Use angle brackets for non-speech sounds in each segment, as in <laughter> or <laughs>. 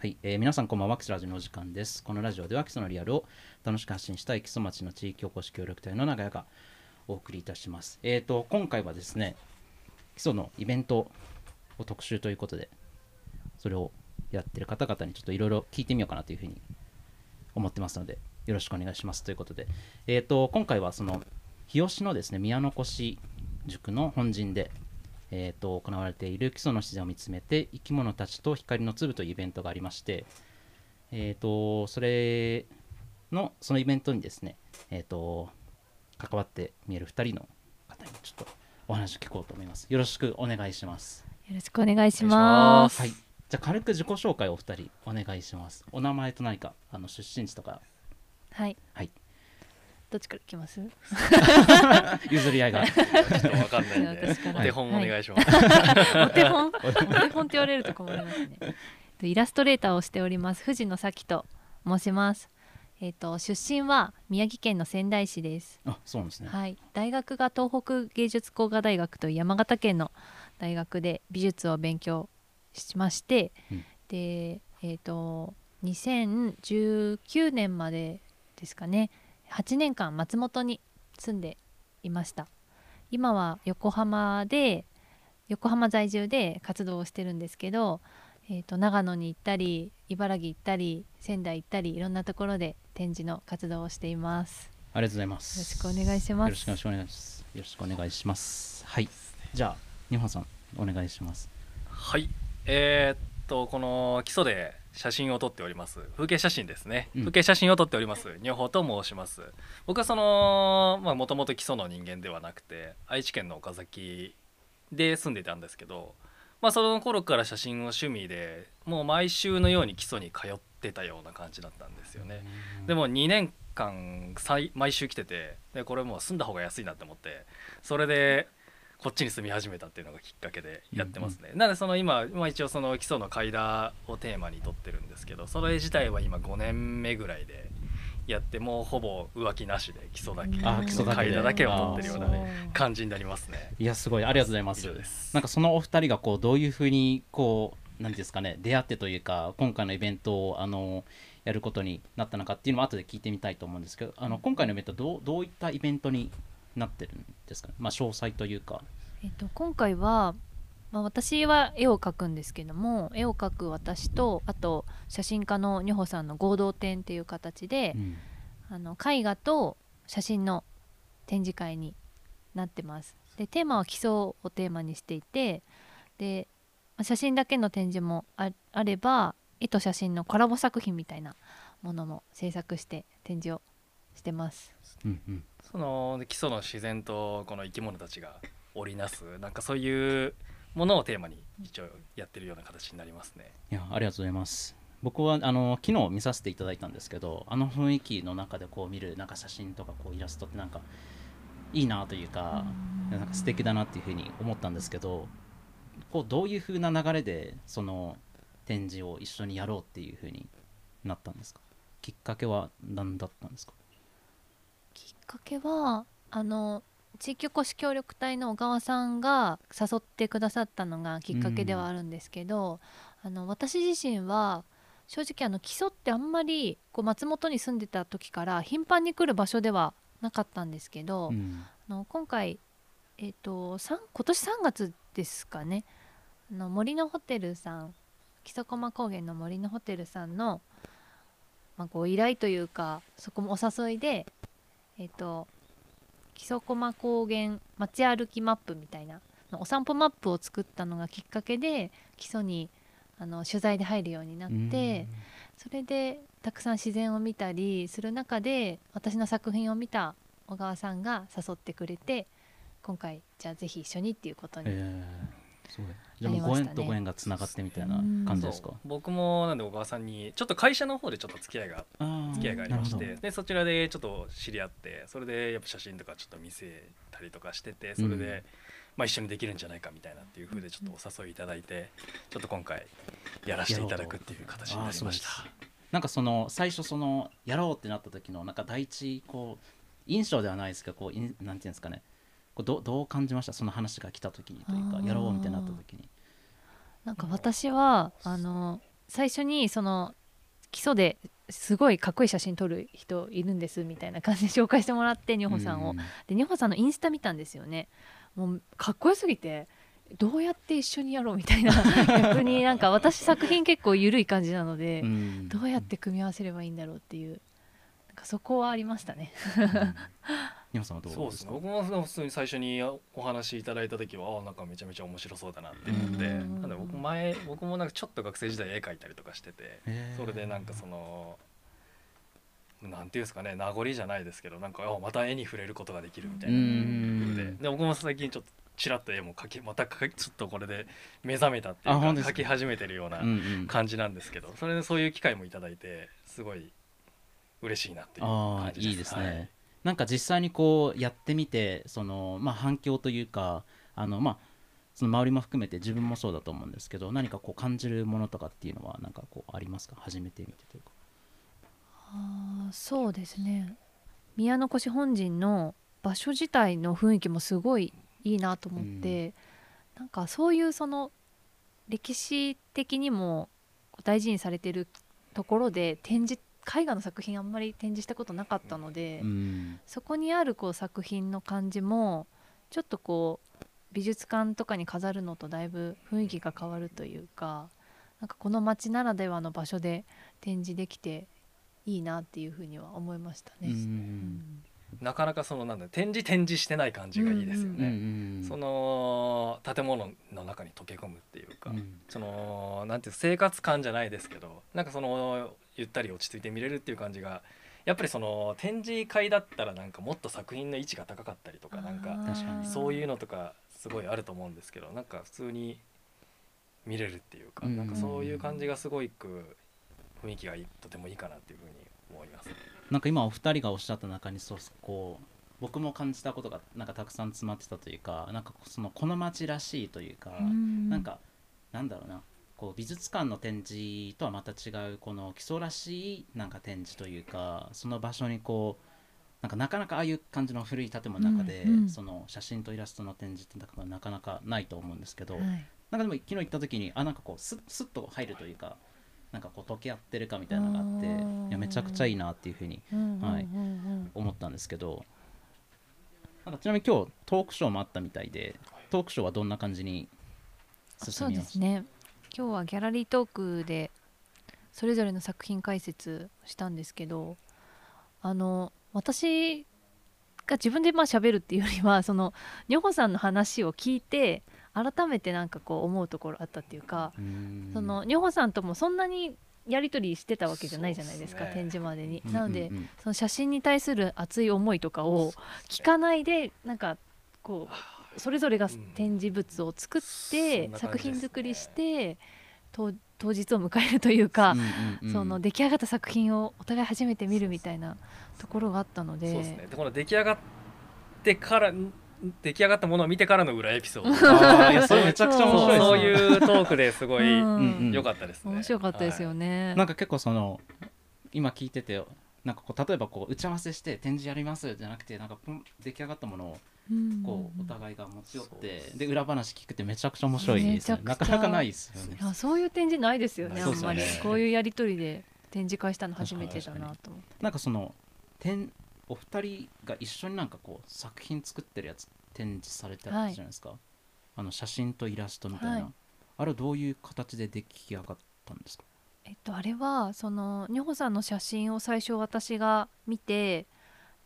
はい、えー皆さんこんばんは基礎ラジのお時間です。このラジオでは基礎のリアルを楽しく発信したい基礎町の地域おこし協力隊の長屋がお送りいたします。えっ、と今回はですね基礎のイベントを特集ということでそれをやってる方々にちょっといろいろ聞いてみようかなというふうに思ってますのでよろしくお願いします。ということでえっ、と今回はその日吉のですね宮の越塾の本陣でえー、と行われている基礎の自然を見つめて生き物たちと光の粒というイベントがありまして、えー、とそれのそのイベントにですね、えー、と関わって見える2人の方にちょっとお話を聞こうと思います。よろしくお願いします。よろしくお願いします。はい、じゃあ軽く自己紹介をお二人お願いします。お名前と何かあの出身地とかはい。はいどっちから来ます？<laughs> 譲り合いがちょっとわかんないんでお手本お願いします、<laughs> お手本、お手本って言われると困りますね。とイラストレーターをしております藤野咲と申します。えっ、と出身は宮城県の仙台市です。あそうなんですね。はい。大学が東北芸術工科大学という山形県の大学で美術を勉強しまして、うんでえっ、と2019年までですかね8年間松本に住んでいました今は横浜で横浜在住で活動をしてるんですけど、えー、と長野に行ったり茨城行ったり仙台行ったりいろんなところで展示の活動をしていますありがとうございまよろす。しくお願いしますよろしくお願いします。よろしくお願いします。はい。じゃあ、日本さん、お願いします。はいえーっとこの基礎で写真を撮っております。風景写真ですね、うん。風景写真を撮っております。女宝と申します。僕はそのまあもともと基礎の人間ではなくて愛知県の岡崎で住んでたんですけどまあその頃から写真を趣味でもう毎週のように基礎に通ってたような感じだったんですよね。でも2年間毎週来ててでこれもう住んだ方が安いなって思ってそれでこっちに住み始めたっていうのがきっかけでやってますね、なのでその今、まあ、一応その基礎の階段をテーマにとってるんですけどそれ自体は今5年目ぐらいでやってもうほぼ浮気なしで基礎だけあ基礎階段だけを取ってるようなね感じになりますね。いや、すごい、ありがとうございます。なんかそのお二人がこうどういうふうにこうなんですかね出会ってというか今回のイベントをあのやることになったのかっていうのも後で聞いてみたいと思うんですけどあの今回のイベントどうどういったイベントになってるんですかねまあ詳細というかえっと、今回は、まあ、私は絵を描くんですけども絵を描く私とあと写真家の女穂さんの合同展っていう形で、うんあの絵画と写真の展示会になってます。でテーマは基礎をテーマにしていてでまあ写真だけの展示もああれば絵と写真のコラボ作品みたいなものも制作して展示をしてます。うんうんその基礎の自然とこの生き物たちが織りなすなんかそういうものをテーマに一応やってるような形になりますね。いやありがとうございます。僕はあの昨日見させていただいたんですけどあの雰囲気の中でこう見るなんか写真とかこうイラストってなんかいいなというかなんか素敵だなっていうふうに思ったんですけどこうどういうふうな流れでその展示を一緒にやろうっていうふうになったんですか？きっかけは何だったんですか？かけはあの地域おこし協力隊の小川さんが誘ってくださったのがきっかけではあるんですけど、あの私自身は正直あの基礎ってあんまりこう松本に住んでた時から頻繁に来る場所ではなかったんですけど、うん。あの今回、えっとさん今年3月ですかねあの森のホテルさん木曽駒高原の森のホテルさんの、まあ、ご依頼というかそこもお誘いでえっ、と木曽駒高原街歩きマップみたいなのお散歩マップを作ったのがきっかけで基礎にあの取材で入るようになって、それでたくさん自然を見たりする中で私の作品を見た小川さんが誘ってくれて今回じゃあぜひ一緒にっていうことに、じゃあもうご縁とご縁がつながってみたいな感じですか？そう。僕もなんで小川さんにちょっと会社の方でちょっと付き合いが付き合いがありましてでそちらでちょっと知り合ってそれでやっぱ写真とかちょっと見せたりとかしててそれで、うん。まあ、一緒にできるんじゃないかみたいなっていう風でちょっとお誘いいただいてちょっと今回やらせていただくっていう形になりました。なんかその最初そのやろうってなった時のなんか第一こう印象ではないですけどこうなんていうんですかね？どどう感じました？その話が来た時にというかやろうみたいになった時に。なんか私はあの最初にその基礎ですごいかっこいい写真撮る人いるんですみたいな感じで紹介してもらってニョホさんを、でニョホさんのインスタ見たんですよね。もうかっこよすぎてどうやって一緒にやろうみたいな。<laughs> 逆になんか私作品結構緩い感じなので、うん。どうやって組み合わせればいいんだろうっていうなんかそこはありましたね。ニョさんはどうそうですすね。僕も普通に最初にお話いただいた時はあなんかめちゃめちゃ面白そうだなって思ってうん。なんで僕前僕もなんかちょっと学生時代絵描いたりとかしててそれでなんかそのなんていうんですかね名残じゃないですけどなんかあまた絵に触れることができるみたいな。うん。でで僕も最近ちょっとちらっと絵も描きまたちょっとこれで目覚めたっていうか描き始めてるようなうんうん。感じなんですけどそれでそういう機会もいただいてすごい嬉しいなっていう感じです。いいですね、はいなんか実際にこうやってみてその、まあ、反響というかあの、まあ、その周りも含めて自分もそうだと思うんですけど何かこう感じるものとかっていうのはなんかこうありますか？初めて見てというか。あーそうですね。宮の越本陣の場所自体の雰囲気もすごいいいなと思って、なんかそういうその歴史的にも大事にされてるところで展示絵画の作品あんまり展示したことなかったので、うんそこにあるこう作品の感じもちょっとこう美術館とかに飾るのとだいぶ雰囲気が変わるというかなんかこの街ならではの場所で展示できていいなっていうふうには思いましたね。うんうんなかなかそのなんだ展示展示してない感じがいいですようんうね。んその建物の中に溶け込むっていうか、うんそのなんていう生活感じゃないですけどなんかそのゆったり落ち着いて見れるっていう感じがやっぱりその展示会だったらなんかもっと作品の位置が高かったりとかなんかそういうのとかすごいあると思うんですけどなんか普通に見れるっていうか、うんなんかそういう感じがすごいく雰囲気がとてもいいかなっていうふうに思います。なんか今お二人がおっしゃった中にそうこう僕も感じたことがなんかたくさん詰まってたというかなんかそのこの街らしいというか、うん。なんかなんだろうなこう美術館の展示とはまた違うこの基礎らしいなんか展示というかその場所にこうなんかなかなかああいう感じの古い建物の中で、うんうん。その写真とイラストの展示ってなかなかないと思うんですけど、はい。なんかでも昨日行った時にあなんかこうスッスッと入るというかなんかこう溶け合ってるかみたいなのがあっていやめちゃくちゃいいなっていうふうにうんはい思ったんですけどなんかちなみに今日トークショーもあったみたいでトークショーはどんな感じにそう進みました？ですね。今日はギャラリートークでそれぞれの作品解説したんですけどあの私が自分でまあ喋るっていうよりはそのニョホさんの話を聞いて改めてなんかこう思うところあったっていうか、そのニョホさんともそんなにやり取りしてたわけじゃないじゃないですかね。展示までに。うんなので、うんうんその写真に対する熱い思いとかを聞かないでなんかこうそれぞれがうん展示物を作っそて作ん。ね品作りして当当日を迎えるというかうん。うん。うんその出来上がった作品をお互い初めて見るみたいなところがあったので。そうですね。でこの出来上がってからん出来上がったものを見てからの裏エピソード。<laughs> あーいや <laughs> それめちゃくちゃ面白いですね。そういうトークですごいうん。うんうん良かったですね面白かったですよね。なんか結構その今聞いててなんかこう例えばこう打ち合わせして展示やりますじゃなくてなんかポン出来上がったものをうんこうおうん。互いが持ち寄ってで裏話聞くってめちゃくちゃ面白いですなかなかないですよね。いやそういう展示ないですよねあそうんまり。こういうやり取りで展示会したの初めてだなと思って。なんかその展お二人が一緒になんかこう作品作ってるやつ展示されてたじゃないですか、あの写真とイラストみたいな、はい。あれはどういう形で出来上がったんですか？えっと、あれはそのニョホさんの写真を最初私が見て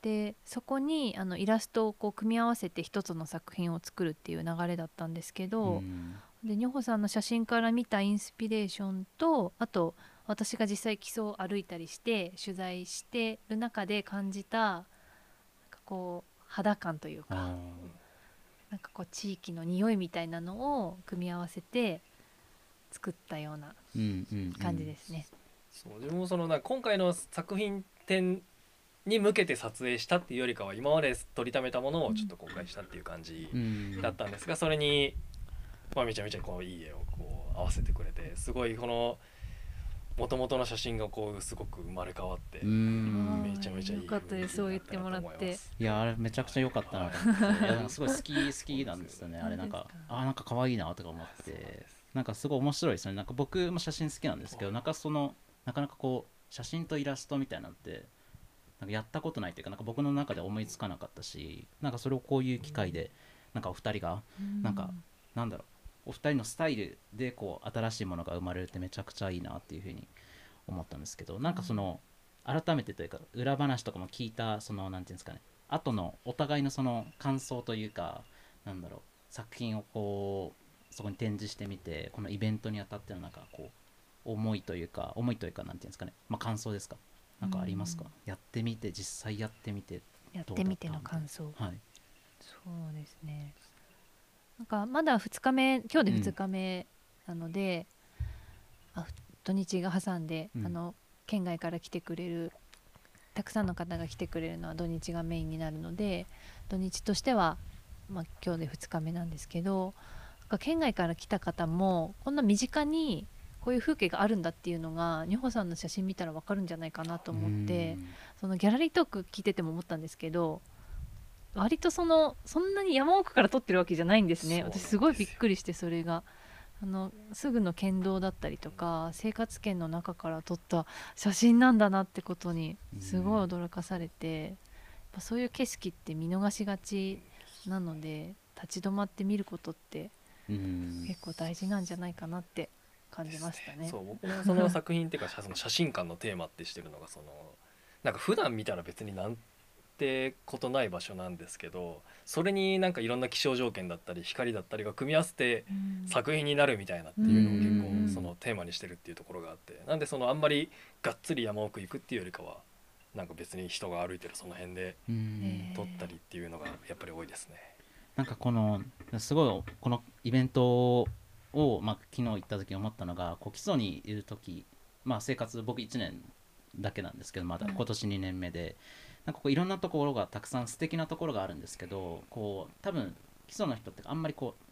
でそこにあのイラストをこう組み合わせて一つの作品を作るっていう流れだったんですけど、ん。でニョホさんの写真から見たインスピレーションとあと私が実際基礎を歩いたりして取材してる中で感じたこう肌感というかあなんかこう地域の匂いみたいなのを組み合わせて作ったようなーうんうんうん。感じですね。そう自分もそのなんか今回の作品展に向けて撮影したっていうよりかは今まで撮りためたものをちょっと公開したっていう感じうん。だったんですがそれに、まあ、めちゃめちゃこういい絵をこう合わせてくれてすごいこの元々の写真がこうすごく生まれ変わってめちゃめちゃいいよかったです。そう言ってもらって。いやあれめちゃくちゃ良かったなと思って。<laughs> いやなんかすごい好き好きなんですよねあれ。なんかあーなんか可愛いなとか思って。なんかすごい面白いですね。なんか僕も写真好きなんですけどなんかそのなかなかこう写真とイラストみたいなのってなんかやったことないというかなんか僕の中で思いつかなかったしなんかそれをこういう機会でなんかお二人がなんかなんだろうお二人のスタイルでこう新しいものが生まれるってめちゃくちゃいいなっていうふうに思ったんですけどなんかその改めてというか裏話とかも聞いたそのなんていうんですかね後のお互いのその感想というかなんだろう作品をこうそこに展示してみてこのイベントにあたってのなんかこう思いというか思いというかなんていうんですかねまあ感想ですか？なんかありますか、やってみて実際やってみてやってみての感想。はい。そうですねなんかまだ2日目今日で2日目なので、あ土日が挟んで、うんあの県外から来てくれるたくさんの方が来てくれるのは土日がメインになるので土日としては、まあ、今日で2日目なんですけど県外から来た方もこんな身近にこういう風景があるんだっていうのが二穂さんの写真見たら分かるんじゃないかなと思って。そのギャラリートーク聞いてても思ったんですけど割とそのそんなに山奥から撮ってるわけじゃないんですね。私すごいびっくりしてそれが。あのすぐの県道だったりとか生活圏の中から撮った写真なんだなってことにすごい驚かされて、やっぱそういう景色って見逃しがちなので立ち止まって見ることってうん。結構大事なんじゃないかなって感じましたね。そう僕もその作品っていうかその写真館のテーマってしてるのがそのなんか普段見たら別になんてことない場所なんですけどそれになんかいろんな気象条件だったり光だったりが組み合わせてうん。作品になるみたいなっていうのをうん結構そのテーマにしてるっていうところがあってなんでそのあんまりがっつり山奥行くっていうよりかはなんか別に人が歩いてるその辺で撮ったりっていうのがやっぱり多いですね。なんかこのすごいこのイベントを、まあ、昨日行った時に思ったのがこう基礎にいる時、まあ、生活僕1年だけなんですけどまだはい。今年2年目で、なんかこういろんなところがたくさん素敵なところがあるんですけどこう多分基礎の人ってあんまりこう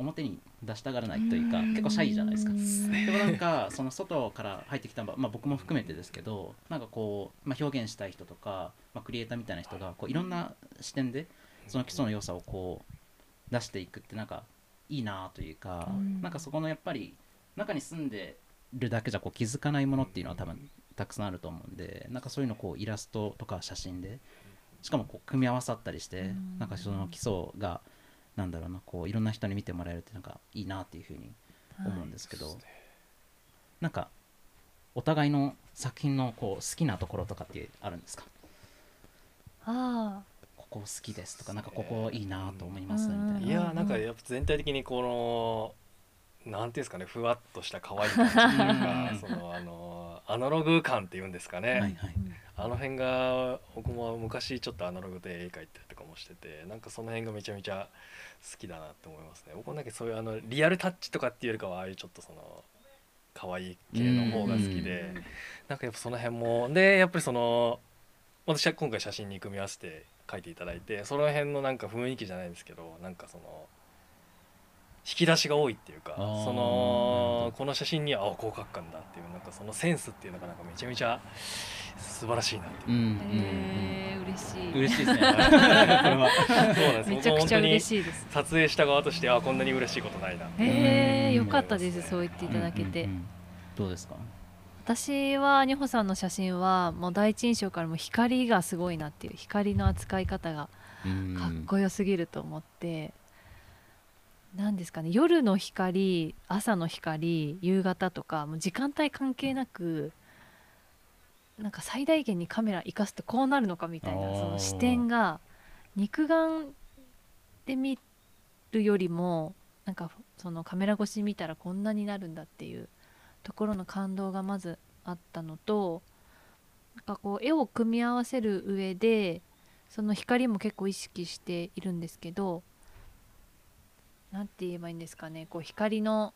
表に出したがらないというか結構シャイじゃないですか。でもなんかその外から入ってきた、まあ、僕も含めてですけどなんかこう、まあ、表現したい人とか、まあ、クリエイターみたいな人がこういろんな視点でその基礎の良さをこう出していくってなんかいいなというか、うん。なんかそこのやっぱり中に住んでるだけじゃこう気づかないものっていうのは多分たくさんあると思うんでなんかそういうのをこうイラストとか写真でしかもこう組み合わさったりして、うん。なんかその基礎がなんだろうなこういろんな人に見てもらえるってなんかいいなっていうふうに思うんですけど、なんかお互いの作品のこう好きなところとかってあるんですか？あここ好きですとかなんかここいいなと思いますみたいな。いやーなんかやっぱ全体的にこのなんていうんですかねふわっとした可愛い感じというかうん。そのあのアナログ感っていうんですかね、はいはい。あ、の辺が僕も昔ちょっとアナログで絵描いたりとかもしててなんかその辺がめちゃめちゃ好きだなって思いますね。僕もなんかそういうあのリアルタッチとかっていうよりかはああいうちょっとその可愛い系の方が好きでなんかやっぱその辺もでやっぱりその私は今回写真に組み合わせて描いていただいてその辺のなんか雰囲気じゃないですけどなんかその引き出しが多いっていうかそのど。この写真にはあこう描くかんだっていうなんかそのセンスっていうのがなんかめちゃめちゃ素晴らしいなっていう。うんうんえー、嬉しい。嬉しいですね。<laughs> めちゃくちゃ嬉しいです。撮影した側としてあこんなに嬉しいことないなえー、うん。よかったです。そう言っていただけて、うんうんうんどうですか？私はニホさんの写真はもう第一印象からも光がすごいなっていう光の扱い方がかっこよすぎると思って、なんですかね夜の光朝の光夕方とかもう時間帯関係なくなんか最大限にカメラ生かすとこうなるのかみたいなその視点が肉眼で見るよりもなんかそのカメラ越しに見たらこんなになるんだっていうところの感動がまずあったのとなんかこう絵を組み合わせる上でその光も結構意識しているんですけどなんて言えばいいんですかね。こう光の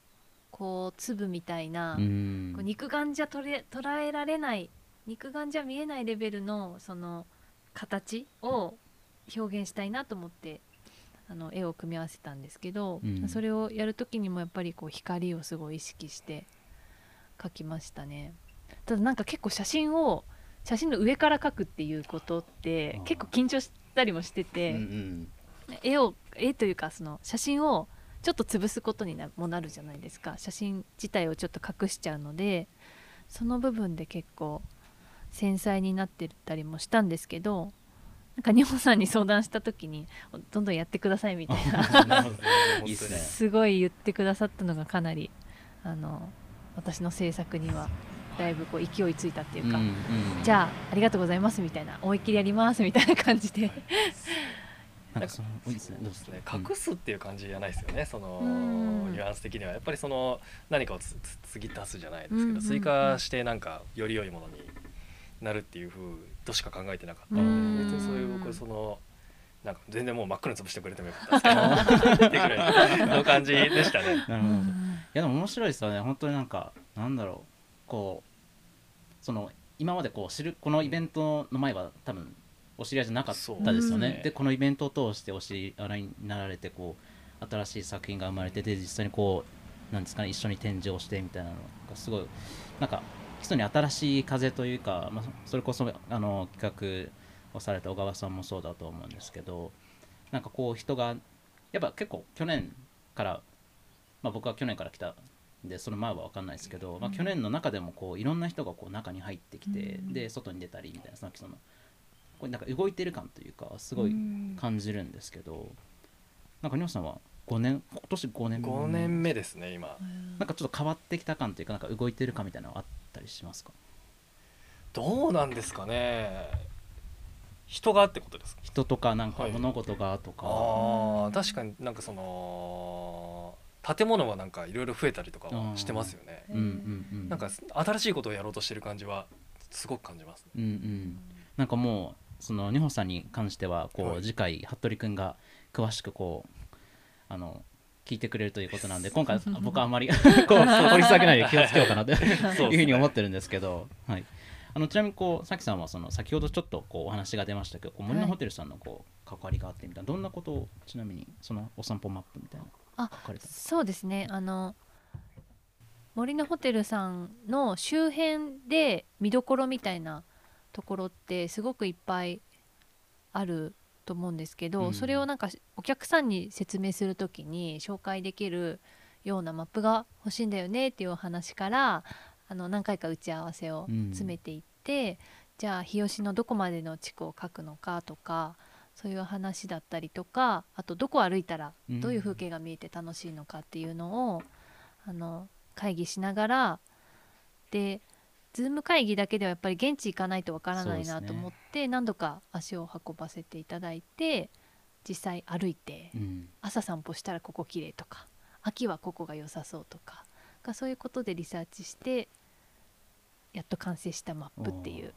こう粒みたいな、うん。こう肉眼じゃ捉え捉えられない肉眼じゃ見えないレベルのその形を表現したいなと思ってあの絵を組み合わせたんですけど、うん。それをやる時にもやっぱりこう光をすごい意識して描きましたね。ただなんか結構写真を写真の上から描くっていうことって結構緊張したりもしてうて、んうん絵を絵というかその写真をちょっと潰すことになもなるじゃないですか。写真自体をちょっと隠しちゃうのでその部分で結構繊細になってたりもしたんですけどなんか日本さんに相談した時にどんどんやってくださいみたいな。<laughs> すごい言ってくださったのがかなりあの私の制作にはだいぶこう勢いついたっていうか、うんうん。じゃあありがとうございますみたいな思いっきりやりますみたいな感じで <laughs> なんかそのいいですね。どうですね。隠すっていう感じじゃないですよねそのうん。ニュアンス的に。はやっぱりその何かをつつ継ぎ足すじゃないですけど、追加してなんかより良いものになるっていうふうとしか考えてなかったので、うん。別にそういう僕そのなんか全然もう真っ黒に潰してくれてもよかったですけど <laughs> ってぐらいの感じでしたね。<laughs> なるほど。いやでも面白いですよね。本当になんかなんだろう。こうその今までこう知るこのイベントの前は多分お知り合いじゃなかったですよね、う。んでこのイベントを通してお知り合いになられてこう新しい作品が生まれてで実際にこうなんですかね一緒に展示をしてみたいなのがすごいなんか基礎に新しい風というか、まあ、それこそあの企画をされた小川さんもそうだと思うんですけどなんかこう人がやっぱ結構去年から、まあ、僕は去年から来たんでその前は分かんないですけど、まあ、去年の中でもこういろんな人がこう中に入ってきて、うん。で外に出たりみたいなそのそのこれなんか動いてる感というかすごい感じるんですけど、なんかニョさんは5年今年5年5年目ですね今。なんかちょっと変わってきた感というかなんか動いてる感みたいなのはあったりしますか？どうなんですかね。人がってことですか？人とかなんかはい。物事がとか、あー確かになんかその建物はなんかいろいろ増えたりとかはしてますよね。うん。うんうんなんか新しいことをやろうとしてる感じはすごく感じますうんうん。なんかもうその二穂さんに関してはこう、はい。次回服部君が詳しくこうあの聞いてくれるということなんで <laughs> 今回僕はあまり <laughs> こう掘り下げないで気をつけようかなという <laughs> ふうに思ってるんですけど、はい、あのちなみにこうさきさんはその先ほどちょっとこうお話が出ましたけどこう森のホテルさんのこう関わりがあってみたいなどんなことをちなみにそのお散歩マップみたいなあ書かれたんですそうですね。あの森のホテルさんの周辺で見どころみたいなところってすごくいっぱいあると思うんですけど、うん。それをなんかお客さんに説明する時に紹介できるようなマップが欲しいんだよねっていうお話からあの何回か打ち合わせを詰めていって、じゃあ日吉のどこまでの地区を描くのかとかそういう話だったりとかあとどこ歩いたらうん。どういう風景が見えて楽しいのかっていうのを、あの会議しながらでズーム会議だけではやっぱり現地行かないとわからないなと思って、何度か足を運ばせていただいて実際歩いて、うん。朝散歩したらここ綺麗とか秋はここが良さそうとかがそういうことでリサーチしてやっと完成したマップっていうね。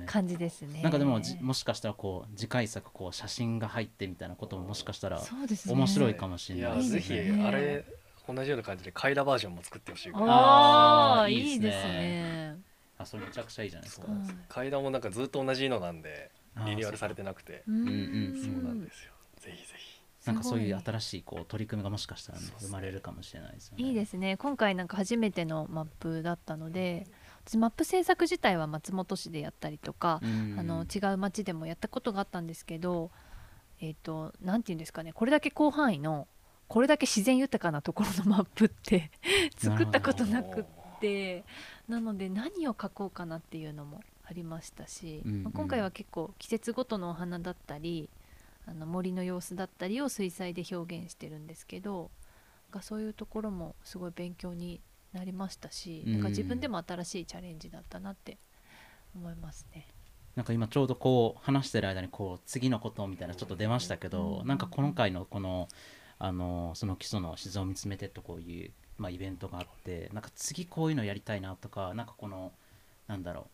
<laughs> 感じですね。なんかでもじもしかしたらこう次回作こう写真が入ってみたいなことももしかしたら面白いかもしれいないですね。やぜひあれ同じような感じでカイラバージョンも作ってほしいああいいいですね。あそれめちゃくちゃいいじゃないですか。階段もなんかずっと同じのなんでリニューアルされてなくて。う。ん。うんそうなんですよ。ぜひぜひ。なんかそういう新しいこう取り組みがもしかしたら、生まれるかもしれないですよね。いいですね。今回なんか初めてのマップだったので私マップ制作自体は松本市でやったりとか、うん。あの違う町でもやったことがあったんですけどえっ、と何て言うんですかね。これだけ広範囲のこれだけ自然豊かなところのマップって <laughs> 作ったことなくってなので何を描こうかなっていうのもありましたし、うんうん。まあ今回は結構季節ごとのお花だったりあの森の様子だったりを水彩で表現してるんですけどがそういうところもすごい勉強になりましたし、うん。なんか自分でも新しいチャレンジだったなって思いますね。なんか今ちょうどこう話してる間にこう次のことみたいなちょっと出ましたけど、うん。なんか今回のこのあのその基礎の自然を見つめてとこういう、まあ、イベントがあってなんか次こういうのやりたいなとかなんかこのなんだろ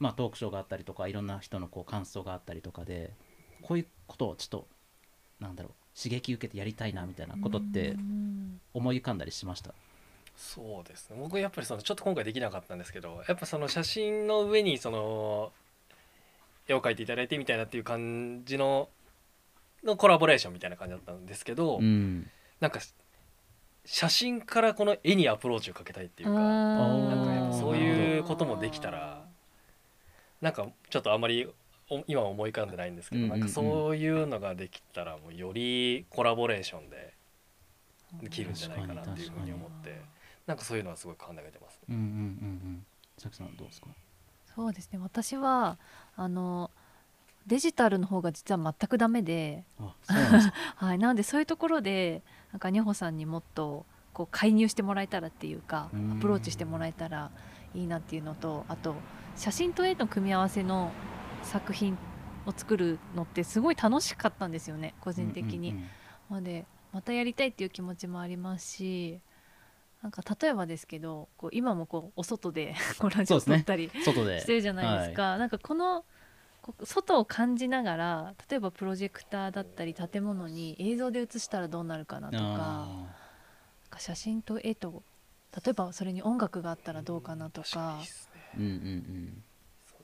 うまあトークショーがあったりとかいろんな人のこう感想があったりとかでこういうことをちょっとなんだろう刺激受けてやりたいなみたいなことってうん思い浮かんだりしました？そうですね僕やっぱりそのちょっと今回できなかったんですけどやっぱその写真の上にその絵を描いていただいてみたいなっていう感じののコラボレーションみたいな感じだったんですけど、うん。なんか写真からこの絵にアプローチをかけたいっていうかなんかやっぱそういうこともできたらなんかちょっとあんまりお今は思い浮かんでないんですけど、うんうんうん。なんかそういうのができたらもうよりコラボレーションでできるんじゃないかなっていうふうに思ってなんかそういうのはすごい考えてます、うんうんうんうん。さきさんはどうですか？そうですね。私はあのデジタルの方が実は全くダメで、な <laughs> はい、なのでそういうところでなんかニホさんにもっとこう介入してもらえたらっていうかうん。アプローチしてもらえたらいいなっていうのとあと写真と絵の組み合わせの作品を作るのってすごい楽しかったんですよね個人的に。なのでまたやりたいっていう気持ちもありますしなんか例えばですけどこう今もこうお外で <laughs> こうラジオ撮ったり外で。してるじゃないですか、なんかこの外を感じながら例えばプロジェクターだったり建物に映像で映したらどうなるかなとか写真と絵と例えばそれに音楽があったらどうかなと確かうんうんうん。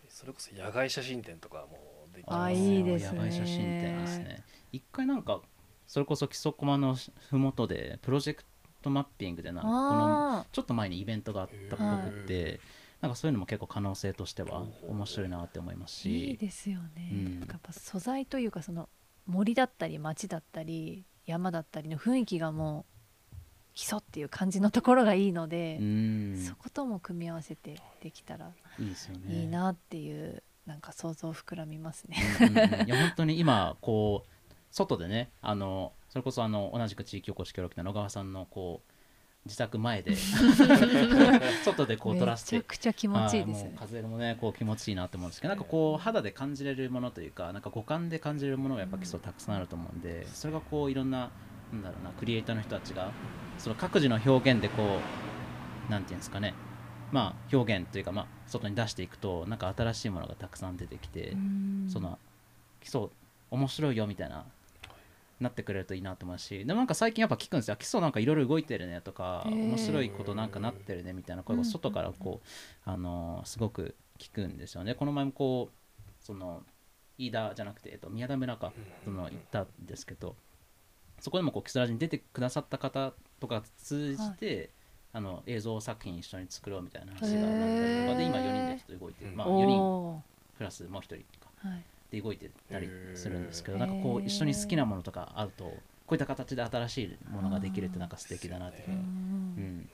それこそ野外写真展とかもできあますいいですね。野外写真展ですね。一回なんかそれこそ基礎コマのふもとでプロジェクトマッピングでなこのあちょっと前にイベントがあったっぽくってなんかそういうのも結構可能性としては面白いなって思いますーいいしですよね、うん。なんかやっぱ素材というかその森だったり街だったり山だったりの雰囲気がもう基礎っていう感じのところがいいのでう、ん。そことも組み合わせてできたらいいなっていうなんか想像膨らみますね。うんいや本当に今こう外でねあのそれこそあの同じく地域おこし協力隊の野川さんのこう自宅前で <laughs> 外でこう撮らせて。めちゃくちゃ気持ちいいですね。風もねこう気持ちいいなと思うんですけどなんかこう肌で感じれるものというかなんか五感で感じれるものがやっぱ基礎たくさんあると思うんでそれがこういろんななんだろうなクリエイターの人たちがその各自の表現でこうなんていうんですかね。まあ表現というかまあ外に出していくとなんか新しいものがたくさん出てきて、うん。その基礎面白いよみたいななってくれるといいなと思うしでもなんか最近やっぱ聞くんですよ。基礎なんかいろいろ動いてるねとか面白いことなんかなってるねみたいな声が外からこう、あのーすごく聞くんですよね。この前もこうその飯田じゃなくて、えっと、宮田村かその行ったんですけどそこでもこうキスラジに出てくださった方とか通じて、あの映像作品一緒に作ろうみたいな話がなったりとかで今4人でちょっと動いてる、うんまあ、4人おプラスもう1人とか。ーはいで動いてたりするんですけどなんかこう一緒に好きなものとかあるとこういった形で新しいものができるってなんか素敵だなっていうふうに、うん。うん、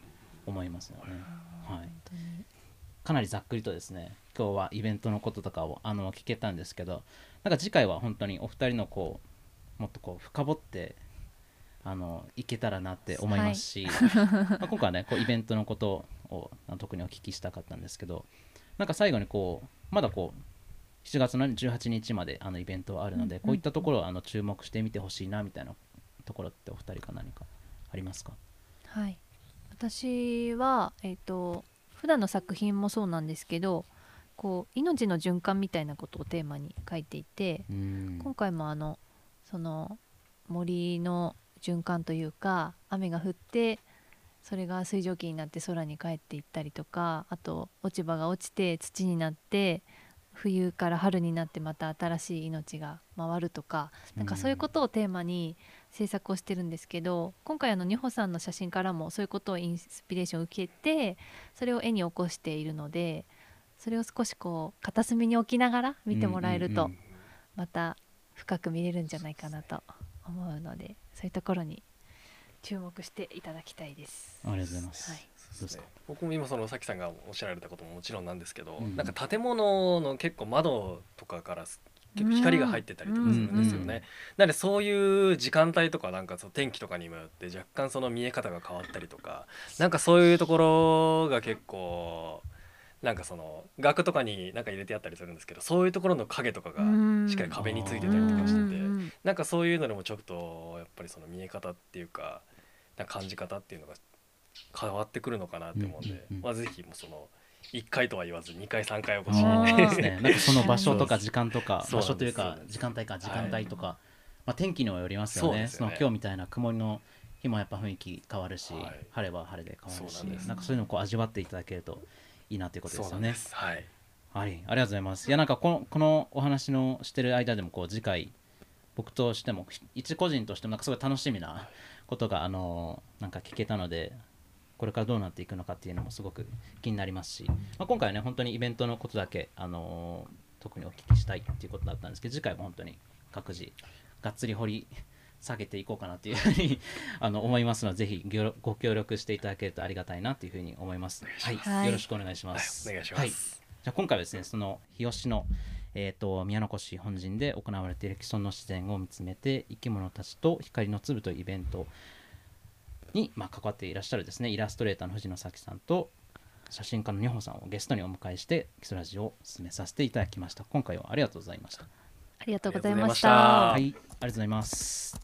思いますよね。はい。かなりざっくりとですね今日はイベントのこととかをあの聞けたんですけどなんか次回は本当にお二人のこうもっとこう深掘ってあのいけたらなって思いますし、まあ今回はねこうイベントのことを特にお聞きしたかったんですけどなんか最後にこうまだこう7月の18日まであのイベントはあるので、うんこういったところをあの注目してみてほしいなみたいなところってお二人か何かありますか？はい、私は、えー、と普段の作品もそうなんですけどこう命の循環みたいなことをテーマに書いていて、うん。今回もあのその森の循環というか雨が降ってそれが水蒸気になって空に帰っていったりとかあと落ち葉が落ちて土になって冬から春になってまた新しい命が回るとかなんかそういうことをテーマに制作をしてるんですけど今回あの二穂さんの写真からもそういうことをインスピレーションを受けてそれを絵に起こしているのでそれを少しこう片隅に置きながら見てもらえるとうんうん。また深く見れるんじゃないかなと思うのでそういうところに注目していただきたいです。ありがとうございます、はいですか。僕も今そのさきさんがおっしゃられたことももちろんなんですけど、うん。なんか建物の結構窓とかからす結構光が入ってたりとかするんですよね。うんなのでそういう時間帯とかなんかその天気とかにもよって若干その見え方が変わったりとかなんかそういうところが結構なんかその額とかになんか入れてあったりするんですけどそういうところの影とかがしっかり壁についてたりとかしててうんなんかそういうのでもちょっとやっぱりその見え方っていうかな感じ方っていうのが変わってくるのかなって思うんで、まあぜひもうその1回とは言わず2回3回お越しで。すね、<laughs> なんかその場所とか時間とか場所というか時間帯か時間帯とか、はまあ、天気にもよりますよね。ねその今日みたいな曇りの日もやっぱ雰囲気変わるし、はい。晴れは晴れで変わるしなんなんかそういうのをこう味わっていただけるといいなということですよね。はい。はい、ありがとうございます。いやなんかこのこのお話のしてる間でもこう次回僕としても一個人としてもなんかすごい楽しみなことがあのなんか聞けたのでこれからどうなっていくのかっていうのもすごく気になりますし、まあ、今回はね本当にイベントのことだけあの特にお聞きしたいっていうことだったんですけど次回も本当に各自がっつり掘り下げていこうかなというふうに <laughs> あの思いますのでぜひごご協力していただけるとありがたいなというふうに思います。はい、はい。よろしくお願いします。はい。お願いします。はい。じゃあ今回はですねその日吉のえー、と宮古市本陣で行われている既存の自然を見つめて生き物たちと光の粒というイベントに、まあ、関わっていらっしゃるですねイラストレーターの藤野咲さんと写真家の二穂さんをゲストにお迎えして基礎ラジオを進めさせていただきました。今回はありがとうございました。ありがとうございました。はいありがとうございます